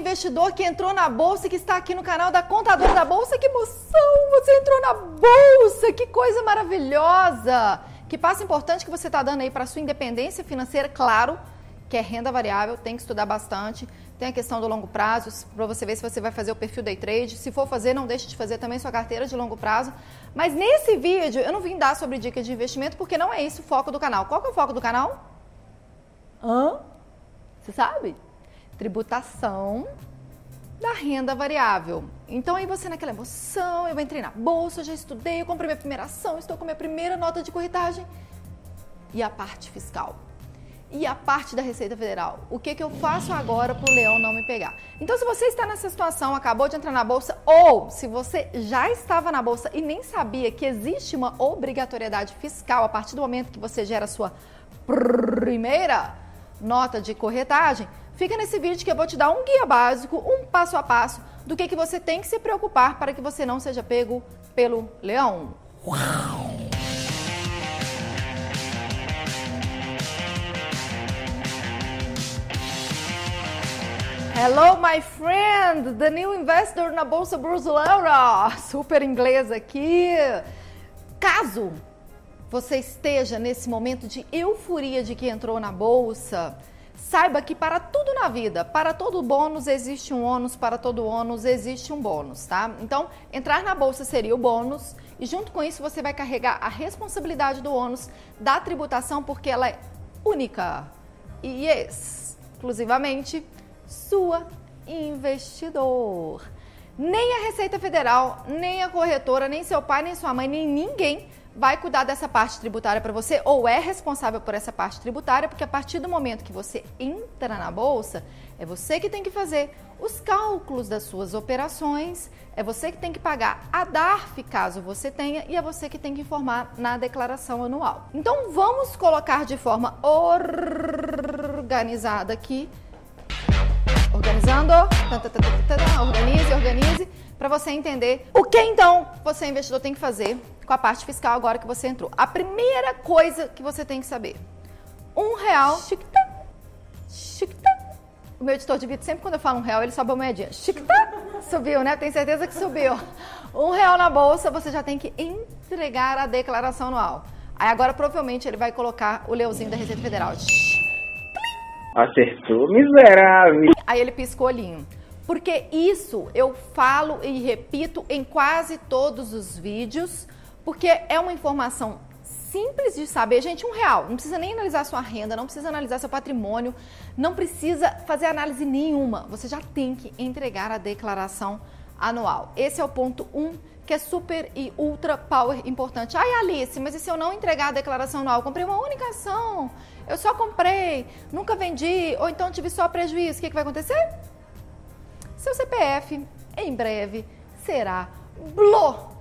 investidor que entrou na bolsa que está aqui no canal da Contadora da Bolsa. Que emoção! Você entrou na bolsa! Que coisa maravilhosa! Que passo importante que você está dando aí para sua independência financeira, claro, que é renda variável, tem que estudar bastante. Tem a questão do longo prazo, para você ver se você vai fazer o perfil day trade. Se for fazer, não deixe de fazer também sua carteira de longo prazo. Mas nesse vídeo, eu não vim dar sobre dicas de investimento, porque não é esse o foco do canal. Qual que é o foco do canal? Hã? Você sabe? Tributação da renda variável. Então aí você naquela emoção, eu entrei na bolsa, já estudei, eu comprei minha primeira ação, estou com minha primeira nota de corretagem. E a parte fiscal? e a parte da Receita Federal. O que, que eu faço agora para o leão não me pegar? Então, se você está nessa situação, acabou de entrar na bolsa, ou se você já estava na bolsa e nem sabia que existe uma obrigatoriedade fiscal a partir do momento que você gera a sua primeira nota de corretagem, fica nesse vídeo que eu vou te dar um guia básico, um passo a passo do que, que você tem que se preocupar para que você não seja pego pelo leão. Uau! Hello, my friend, the new investor na Bolsa Brasileira. Super inglês aqui. Caso você esteja nesse momento de euforia de que entrou na bolsa, saiba que para tudo na vida, para todo bônus existe um ônus, para todo ônus existe um bônus, tá? Então, entrar na bolsa seria o bônus e junto com isso você vai carregar a responsabilidade do ônus da tributação porque ela é única e exclusivamente sua investidor. Nem a Receita Federal, nem a corretora, nem seu pai, nem sua mãe, nem ninguém vai cuidar dessa parte tributária para você ou é responsável por essa parte tributária, porque a partir do momento que você entra na bolsa, é você que tem que fazer os cálculos das suas operações, é você que tem que pagar a DARF caso você tenha e é você que tem que informar na declaração anual. Então vamos colocar de forma organizada aqui Organizando, organize, organize, para você entender o que então você investidor tem que fazer com a parte fiscal agora que você entrou. A primeira coisa que você tem que saber, um real. O meu editor de vídeo, sempre quando eu falo um real, ele sobe a moedinha. Chiquitá, subiu, né? Tenho certeza que subiu. Um real na bolsa, você já tem que entregar a declaração anual. Aí agora, provavelmente, ele vai colocar o leãozinho da Receita Federal. Acertou, miserável. Aí ele piscou o olhinho. Porque isso eu falo e repito em quase todos os vídeos, porque é uma informação simples de saber. Gente, um real, não precisa nem analisar sua renda, não precisa analisar seu patrimônio, não precisa fazer análise nenhuma. Você já tem que entregar a declaração anual. Esse é o ponto 1, um, que é super e ultra power importante. Ai, Alice, mas e se eu não entregar a declaração anual? Eu comprei uma única ação eu só comprei, nunca vendi, ou então tive só prejuízo, o que, que vai acontecer? Seu CPF, em breve, será bloqueado.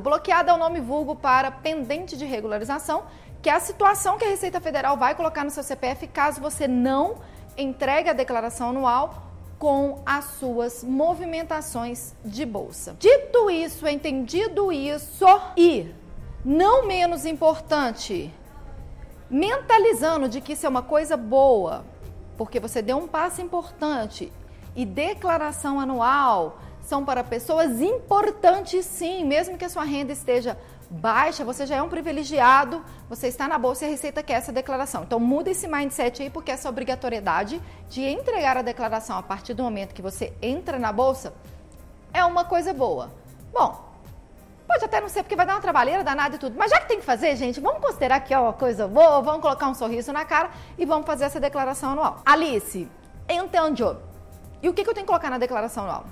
Bloqueado é o nome vulgo para pendente de regularização, que é a situação que a Receita Federal vai colocar no seu CPF caso você não entregue a declaração anual com as suas movimentações de bolsa. Dito isso, entendido isso, e não menos importante, mentalizando de que isso é uma coisa boa, porque você deu um passo importante e declaração anual são para pessoas importantes sim, mesmo que a sua renda esteja baixa, você já é um privilegiado, você está na bolsa e a Receita quer essa declaração. Então muda esse mindset aí, porque essa obrigatoriedade de entregar a declaração a partir do momento que você entra na bolsa é uma coisa boa. Bom, Pode até não ser porque vai dar uma trabalheira danada e tudo. Mas já que tem que fazer, gente, vamos considerar que é uma coisa boa, vamos colocar um sorriso na cara e vamos fazer essa declaração anual. Alice, entendeu? E o que eu tenho que colocar na declaração anual?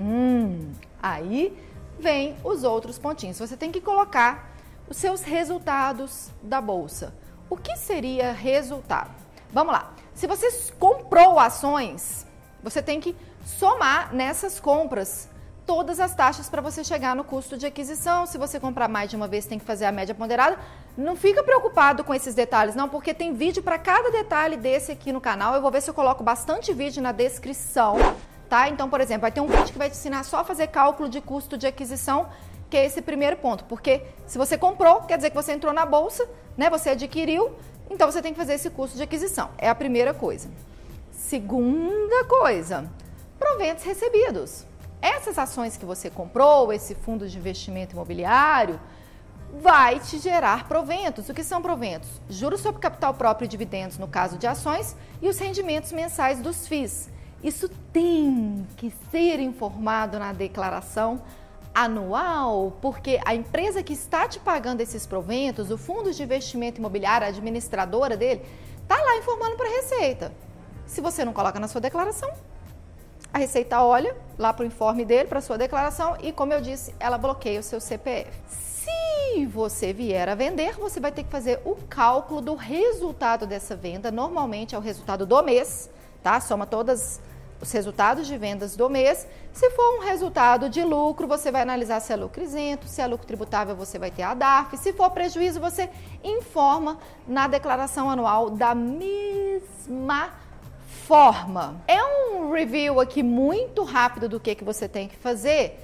Hum, aí vem os outros pontinhos. Você tem que colocar os seus resultados da bolsa. O que seria resultado? Vamos lá. Se você comprou ações, você tem que somar nessas compras todas as taxas para você chegar no custo de aquisição. Se você comprar mais de uma vez, tem que fazer a média ponderada. Não fica preocupado com esses detalhes, não, porque tem vídeo para cada detalhe desse aqui no canal. Eu vou ver se eu coloco bastante vídeo na descrição, tá? Então, por exemplo, vai ter um vídeo que vai te ensinar só a fazer cálculo de custo de aquisição, que é esse primeiro ponto. Porque se você comprou, quer dizer que você entrou na bolsa, né? Você adquiriu, então você tem que fazer esse custo de aquisição. É a primeira coisa. Segunda coisa, proventos recebidos. Essas ações que você comprou, esse fundo de investimento imobiliário, vai te gerar proventos. O que são proventos? Juros sobre capital próprio e dividendos no caso de ações e os rendimentos mensais dos FIIs. Isso tem que ser informado na declaração anual, porque a empresa que está te pagando esses proventos, o fundo de investimento imobiliário, a administradora dele, está lá informando para a Receita. Se você não coloca na sua declaração, a Receita olha lá para o informe dele, para sua declaração e, como eu disse, ela bloqueia o seu CPF. Se você vier a vender, você vai ter que fazer o cálculo do resultado dessa venda. Normalmente é o resultado do mês, tá? Soma todas os resultados de vendas do mês. Se for um resultado de lucro, você vai analisar se é lucro isento, se é lucro tributável, você vai ter a DARF. Se for prejuízo, você informa na declaração anual da mesma forma. É um review aqui muito rápido do que, que você tem que fazer,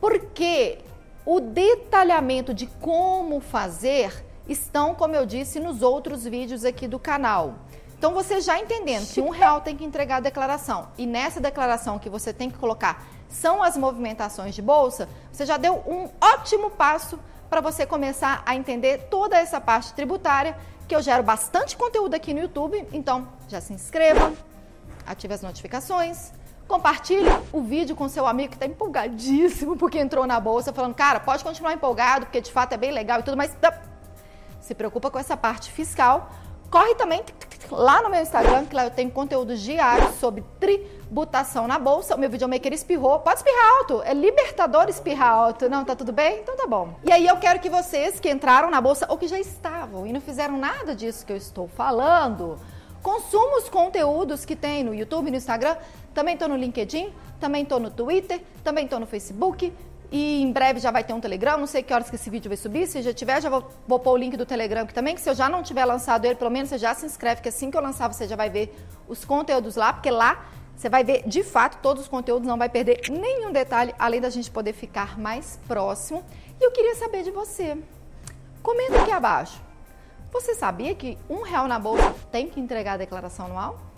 porque o detalhamento de como fazer estão, como eu disse, nos outros vídeos aqui do canal. Então, você já entendendo que um real tem que entregar a declaração e nessa declaração que você tem que colocar são as movimentações de bolsa, você já deu um ótimo passo para você começar a entender toda essa parte tributária, que eu gero bastante conteúdo aqui no YouTube. Então, já se inscreva, ative as notificações, compartilhe o vídeo com seu amigo que está empolgadíssimo porque entrou na bolsa, falando, cara, pode continuar empolgado, porque de fato é bem legal e tudo, mas se preocupa com essa parte fiscal. Corre também lá no meu Instagram, que lá eu tenho conteúdos diários sobre tributação na bolsa. O meu videomaker espirrou. Pode espirrar alto. É libertador espirrar alto. Não, tá tudo bem? Então tá bom. E aí eu quero que vocês que entraram na bolsa ou que já estavam e não fizeram nada disso que eu estou falando, consumam os conteúdos que tem no YouTube, no Instagram. Também tô no LinkedIn, também tô no Twitter, também tô no Facebook, e em breve já vai ter um Telegram, não sei que horas que esse vídeo vai subir. Se já tiver, já vou, vou pôr o link do Telegram aqui também, que se eu já não tiver lançado ele, pelo menos você já se inscreve, que assim que eu lançar você já vai ver os conteúdos lá, porque lá você vai ver de fato todos os conteúdos, não vai perder nenhum detalhe, além da gente poder ficar mais próximo. E eu queria saber de você. Comenta aqui abaixo. Você sabia que um real na bolsa tem que entregar a declaração anual?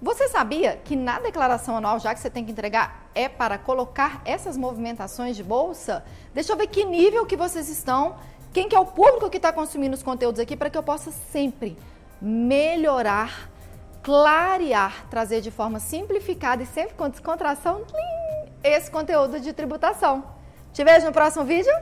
Você sabia que na declaração anual, já que você tem que entregar, é para colocar essas movimentações de bolsa? Deixa eu ver que nível que vocês estão, quem que é o público que está consumindo os conteúdos aqui, para que eu possa sempre melhorar, clarear, trazer de forma simplificada e sempre com descontração esse conteúdo de tributação. Te vejo no próximo vídeo.